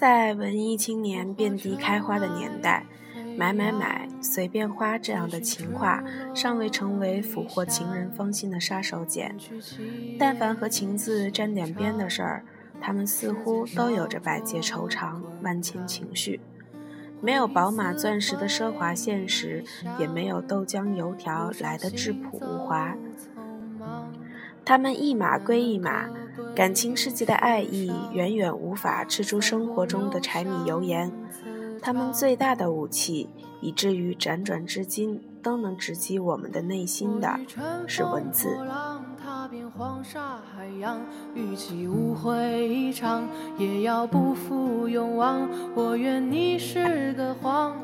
在文艺青年遍地开花的年代，“买买买，随便花”这样的情话尚未成为俘获情人芳心的杀手锏。但凡和情字沾点边的事儿，他们似乎都有着百结愁肠、万千情绪。没有宝马钻石的奢华现实，也没有豆浆油条来的质朴无华。他们一码归一码，感情世界的爱意远远无法吃出生活中的柴米油盐。他们最大的武器，以至于辗转至今都能直击我们的内心的是文字。黄沙海洋，与其误会一场，也要不负勇往。我愿你是个谎。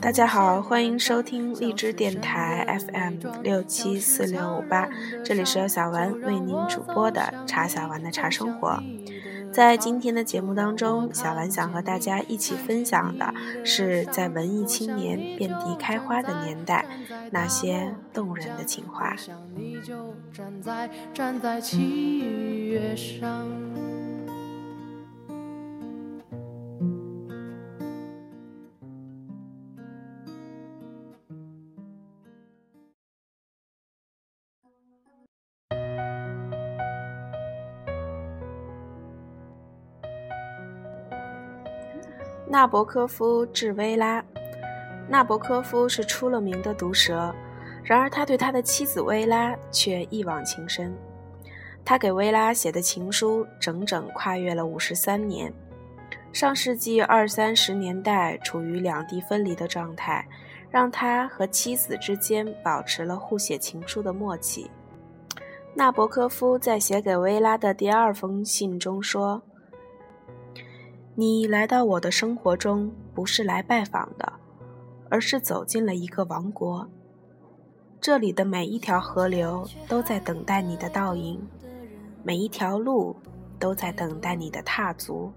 大家好，欢迎收听荔枝电台 FM 六七四六五八，这里是由小文为您主播的茶小丸的茶生活。在今天的节目当中，小兰想和大家一起分享的是在文艺青年遍地开花的年代，那些动人的情话。纳博科夫治薇拉。纳博科夫是出了名的毒舌，然而他对他的妻子薇拉却一往情深。他给薇拉写的情书整整跨越了五十三年。上世纪二三十年代处于两地分离的状态，让他和妻子之间保持了互写情书的默契。纳博科夫在写给薇拉的第二封信中说。你来到我的生活中，不是来拜访的，而是走进了一个王国。这里的每一条河流都在等待你的倒影，每一条路都在等待你的踏足。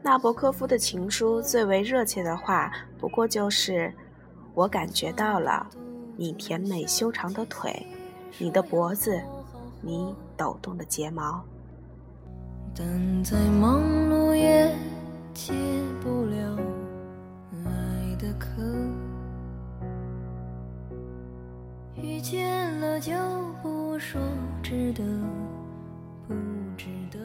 纳博科夫的情书最为热切的话，不过就是：“我感觉到了你甜美修长的腿，你的脖子。”你抖动的睫毛，但在忙碌也解不了爱的渴。遇见了就不说值得不值得。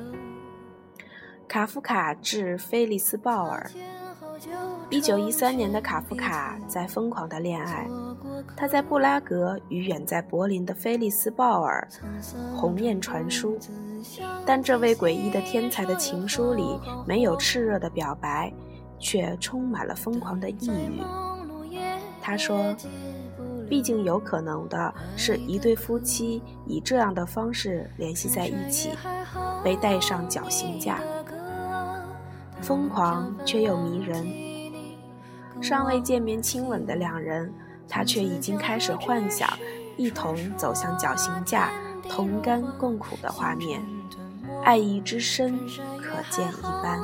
卡夫卡致菲利斯鲍尔。一九一三年的卡夫卡在疯狂的恋爱，他在布拉格与远在柏林的菲利斯鲍尔鸿雁传书，但这位诡异的天才的情书里没有炽热的表白，却充满了疯狂的抑郁。他说：“毕竟有可能的是一对夫妻以这样的方式联系在一起，被带上绞刑架。”疯狂却又迷人，尚未见面亲吻的两人，他却已经开始幻想一同走向绞刑架、同甘共苦的画面，爱意之深可见一斑。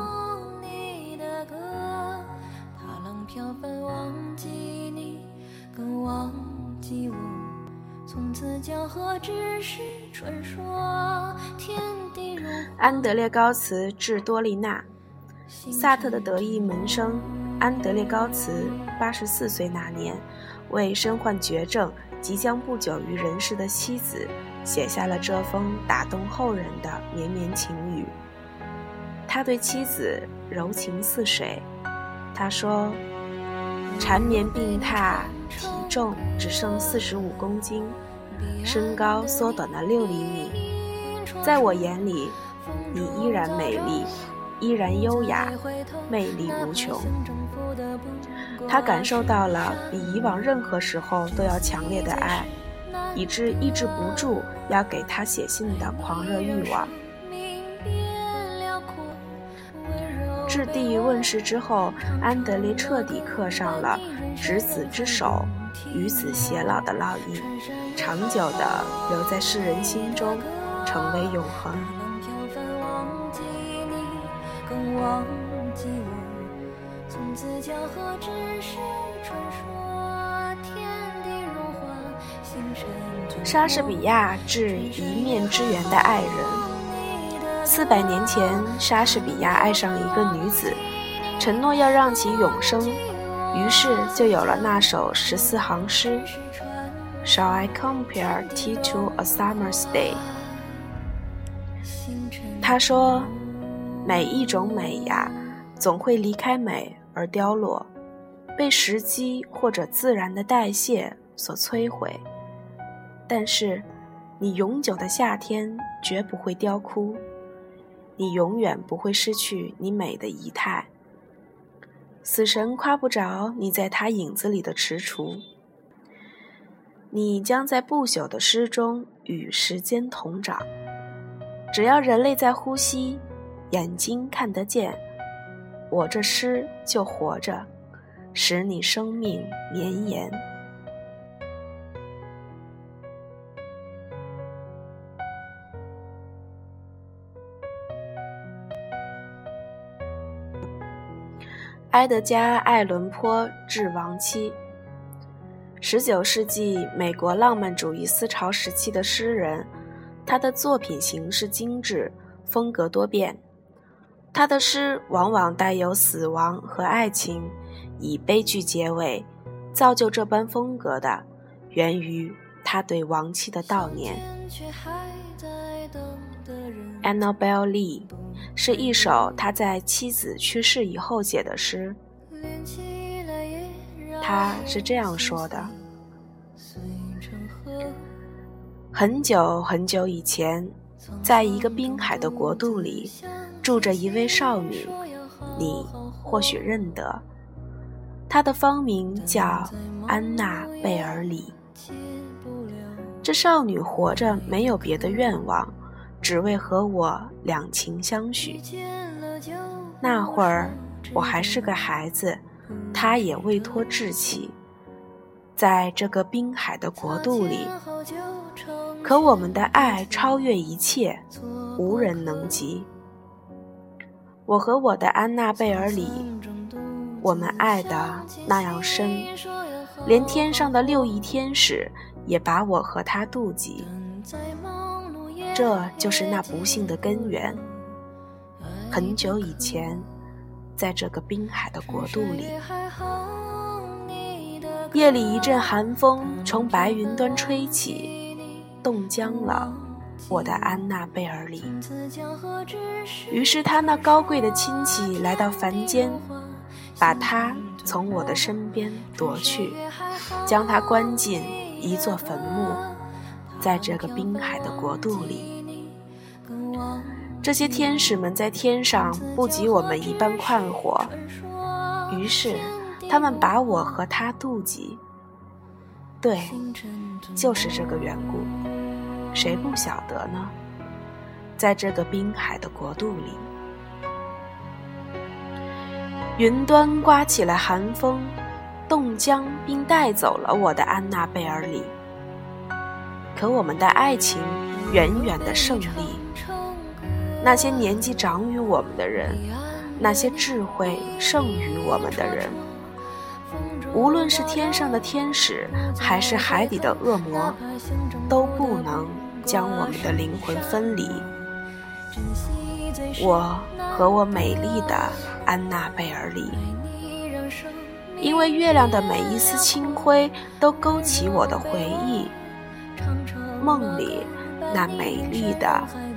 安德烈高茨致多丽娜。萨特的得意门生安德烈高茨八十四岁那年，为身患绝症、即将不久于人世的妻子，写下了这封打动后人的绵绵情语。他对妻子柔情似水，他说：“缠绵病榻，体重只剩四十五公斤，身高缩短了六厘米，在我眼里，你依然美丽。”依然优雅，魅力无穷。他感受到了比以往任何时候都要强烈的爱，以致抑制不住要给他写信的狂热欲望。质地问世之后，安德烈彻底刻上了执子之手，与子偕老的烙印，长久地留在世人心中，成为永恒。忘记我，从此交合只是传说，天地如画，星辰。莎士比亚致一面之缘的爱人。四百年前，莎士比亚爱上一个女子，承诺要让其永生，于是就有了那首十四行诗：Shall I compare tea to a summer's day？他说：“每一种美呀，总会离开美而凋落，被时机或者自然的代谢所摧毁。但是，你永久的夏天绝不会凋枯，你永远不会失去你美的仪态。死神夸不着你在他影子里的踟蹰，你将在不朽的诗中与时间同长。”只要人类在呼吸，眼睛看得见，我这诗就活着，使你生命绵延。埃德加·艾伦坡致亡妻，十九世纪美国浪漫主义思潮时期的诗人。他的作品形式精致，风格多变。他的诗往往带有死亡和爱情，以悲剧结尾。造就这般风格的，源于他对亡妻的悼念。Annabel Lee 是一首他在妻子去世以后写的诗。他是这样说的。很久很久以前，在一个滨海的国度里，住着一位少女，你或许认得。她的芳名叫安娜贝尔里。这少女活着没有别的愿望，只为和我两情相许。那会儿我还是个孩子，她也未脱稚气。在这个滨海的国度里。可我们的爱超越一切，无人能及。我和我的安娜贝尔里，我们爱的那样深，连天上的六翼天使也把我和他妒忌。这就是那不幸的根源。很久以前，在这个滨海的国度里，夜里一阵寒风从白云端吹起。冻僵了我的安娜贝尔里。于是他那高贵的亲戚来到凡间，把她从我的身边夺去，将她关进一座坟墓，在这个滨海的国度里。这些天使们在天上不及我们一般快活，于是他们把我和他妒忌。对，就是这个缘故。谁不晓得呢？在这个滨海的国度里，云端刮起了寒风，冻僵并带走了我的安娜贝尔里。可我们的爱情远远的胜利。那些年纪长于我们的人，那些智慧胜于我们的人。无论是天上的天使，还是海底的恶魔，都不能将我们的灵魂分离。我和我美丽的安娜贝尔里，因为月亮的每一丝清辉都勾起我的回忆。梦里那美丽的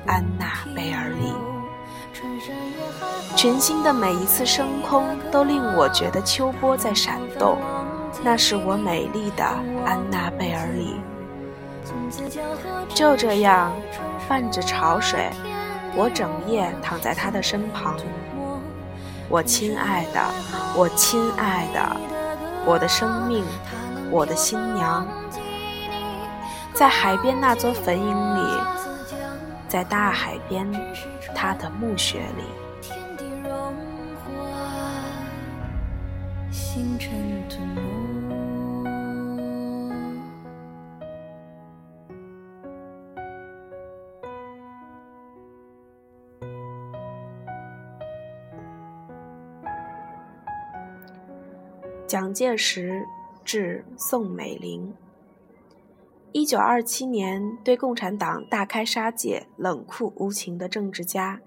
安娜贝尔里，群星的每一次升空都令我觉得秋波在闪动。那是我美丽的安娜贝尔里。就这样，伴着潮水，我整夜躺在他的身旁。我亲爱的，我亲爱的，我的生命，我的新娘，在海边那座坟茔里，在大海边他的墓穴里。星辰吞没。蒋介石致宋美龄：一九二七年，对共产党大开杀戒、冷酷无情的政治家，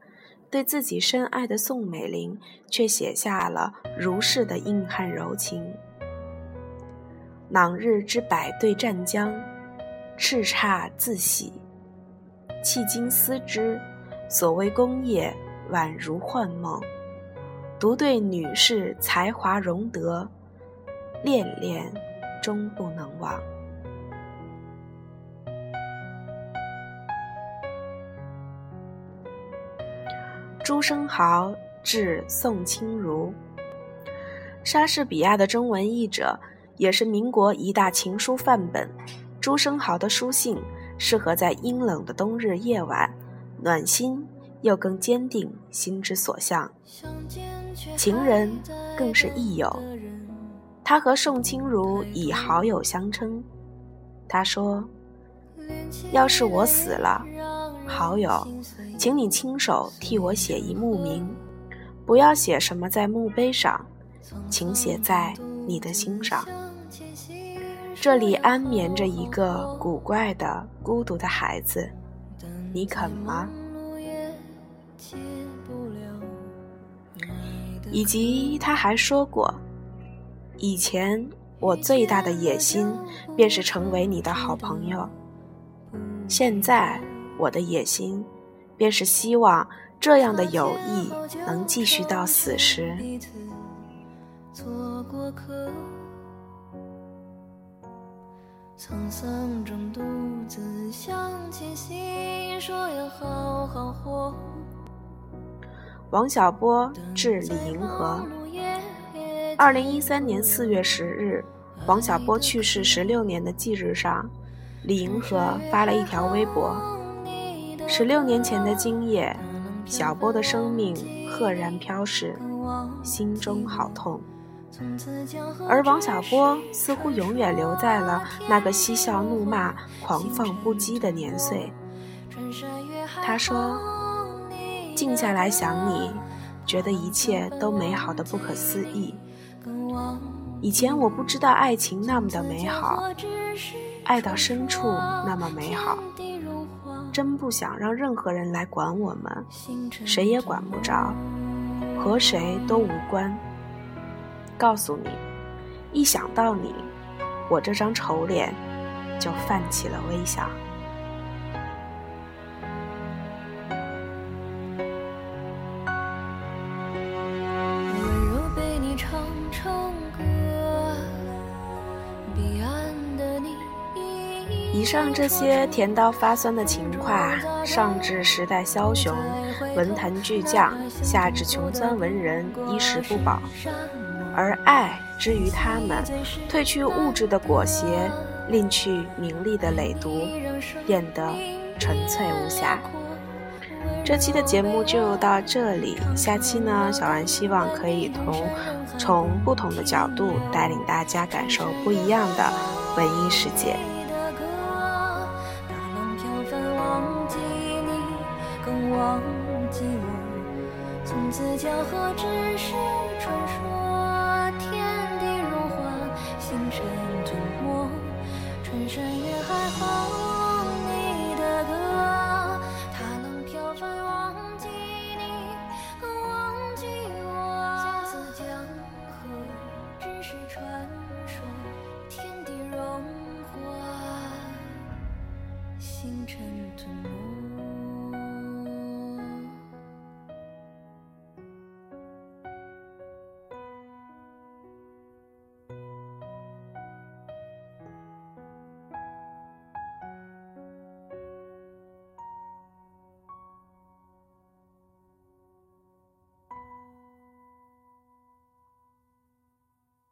对自己深爱的宋美龄，却写下了如是的硬汉柔情。朗日之百对战将，叱咤自喜。迄今思之，所谓功业，宛如幻梦。独对女士才华容德，恋恋终不能忘。朱生豪致宋清如，莎士比亚的中文译者，也是民国一大情书范本。朱生豪的书信适合在阴冷的冬日夜晚，暖心又更坚定心之所向。情人更是益友，他和宋清如以好友相称。他说：“要是我死了，好友。”请你亲手替我写一墓名，不要写什么在墓碑上，请写在你的心上。这里安眠着一个古怪的、孤独的孩子，你肯吗？以及他还说过，以前我最大的野心便是成为你的好朋友，现在我的野心。便是希望这样的友谊能继续到死时。王小波致李银河。二零一三年四月十日，王小波去世十六年的忌日上，李银河发了一条微博。十六年前的今夜，小波的生命赫然飘逝，心中好痛。而王小波似乎永远留在了那个嬉笑怒骂、狂放不羁的年岁。他说：“静下来想你，觉得一切都美好的不可思议。以前我不知道爱情那么的美好，爱到深处那么美好。”真不想让任何人来管我们，谁也管不着，和谁都无关。告诉你，一想到你，我这张丑脸就泛起了微笑。上这些甜到发酸的情话，上至时代枭雄、文坛巨匠，下至穷酸文人，衣食不保；而爱之于他们，褪去物质的裹挟，另去名利的累读，变得纯粹无瑕。这期的节目就到这里，下期呢，小丸希望可以同从不同的角度带领大家感受不一样的文艺世界。星辰吞没。